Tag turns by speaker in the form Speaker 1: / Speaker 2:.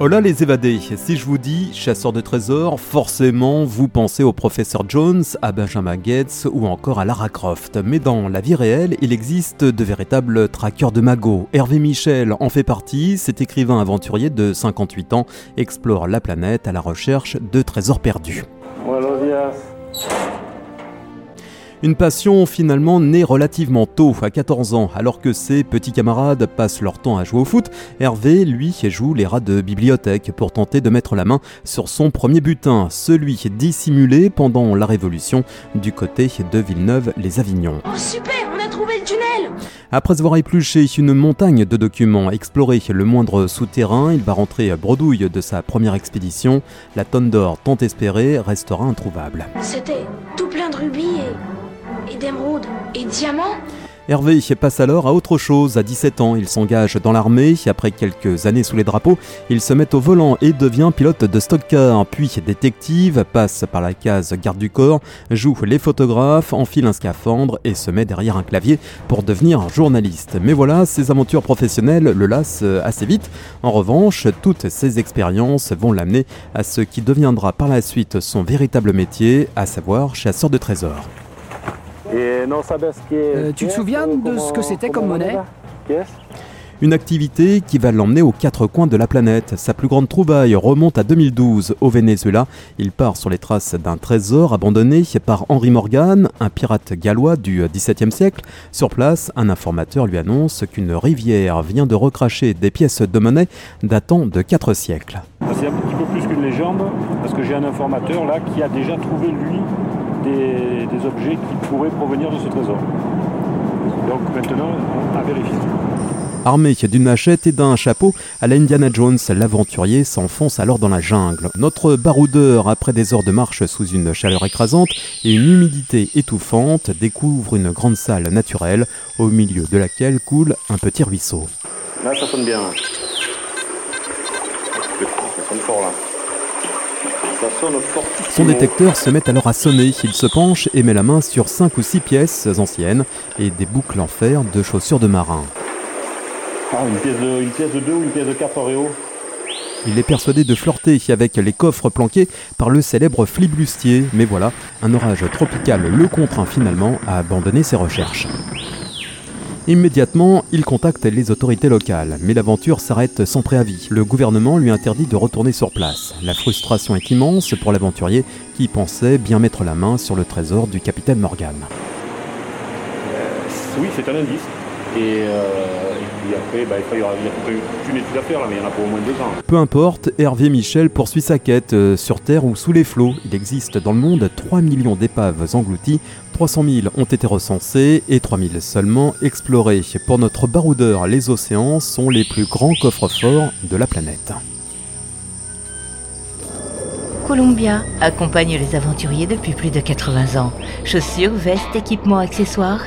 Speaker 1: Hola les évadés, si je vous dis chasseur de trésors, forcément vous pensez au professeur Jones, à Benjamin Gates ou encore à Lara Croft. Mais dans la vie réelle, il existe de véritables traqueurs de magots. Hervé Michel en fait partie, cet écrivain aventurier de 58 ans explore la planète à la recherche de trésors perdus. Une passion finalement née relativement tôt, à 14 ans, alors que ses petits camarades passent leur temps à jouer au foot, Hervé, lui, joue les rats de bibliothèque pour tenter de mettre la main sur son premier butin, celui dissimulé pendant la Révolution du côté de Villeneuve-les-Avignon.
Speaker 2: Oh super, on a trouvé le tunnel
Speaker 1: Après avoir épluché une montagne de documents, exploré le moindre souterrain, il va rentrer bredouille de sa première expédition. La tonne d'or tant espérée restera introuvable.
Speaker 2: C'était tout plein de rubis et et d'émeraudes et diamants
Speaker 1: Hervé passe alors à autre chose. À 17 ans, il s'engage dans l'armée. Après quelques années sous les drapeaux, il se met au volant et devient pilote de stock-car, puis détective, passe par la case garde du corps, joue les photographes, enfile un scaphandre et se met derrière un clavier pour devenir journaliste. Mais voilà, ses aventures professionnelles le lassent assez vite. En revanche, toutes ces expériences vont l'amener à ce qui deviendra par la suite son véritable métier, à savoir chasseur de trésors.
Speaker 3: Euh, tu te souviens de ce que c'était comme monnaie
Speaker 1: une activité qui va l'emmener aux quatre coins de la planète. Sa plus grande trouvaille remonte à 2012 au Venezuela. Il part sur les traces d'un trésor abandonné par Henry Morgan, un pirate gallois du XVIIe siècle. Sur place, un informateur lui annonce qu'une rivière vient de recracher des pièces de monnaie datant de quatre siècles.
Speaker 4: C'est un petit peu plus qu'une légende parce que j'ai un informateur là qui a déjà trouvé lui des, objets qui pourraient provenir de ce trésor. Donc maintenant, à vérifier.
Speaker 1: Armé d'une machette et d'un chapeau, à la Indiana Jones, l'aventurier s'enfonce alors dans la jungle. Notre baroudeur, après des heures de marche sous une chaleur écrasante et une humidité étouffante, découvre une grande salle naturelle au milieu de laquelle coule un petit ruisseau.
Speaker 4: Là, ça sonne bien. Ça sonne fort là.
Speaker 1: Son détecteur se met alors à sonner. Il se penche et met la main sur 5 ou 6 pièces anciennes et des boucles en fer de chaussures de marin.
Speaker 4: Ah, une pièce de, 2 ou une pièce de 4 Oreo
Speaker 1: il est persuadé de flirter avec les coffres planqués par le célèbre flibustier, mais voilà, un orage tropical le contraint finalement à abandonner ses recherches. Immédiatement, il contacte les autorités locales, mais l'aventure s'arrête sans préavis. Le gouvernement lui interdit de retourner sur place. La frustration est immense pour l'aventurier qui pensait bien mettre la main sur le trésor du capitaine Morgan.
Speaker 4: oui, c'est un indice. Euh, puis après, bah, il, y aura, étude à faire, là, mais il y en a pour au moins deux ans.
Speaker 1: Peu importe, Hervé Michel poursuit sa quête euh, sur Terre ou sous les flots. Il existe dans le monde 3 millions d'épaves englouties, 300 000 ont été recensées et 3 000 seulement explorées. Pour notre baroudeur, les océans sont les plus grands coffres-forts de la planète.
Speaker 5: Columbia accompagne les aventuriers depuis plus de 80 ans. Chaussures, vestes, équipements, accessoires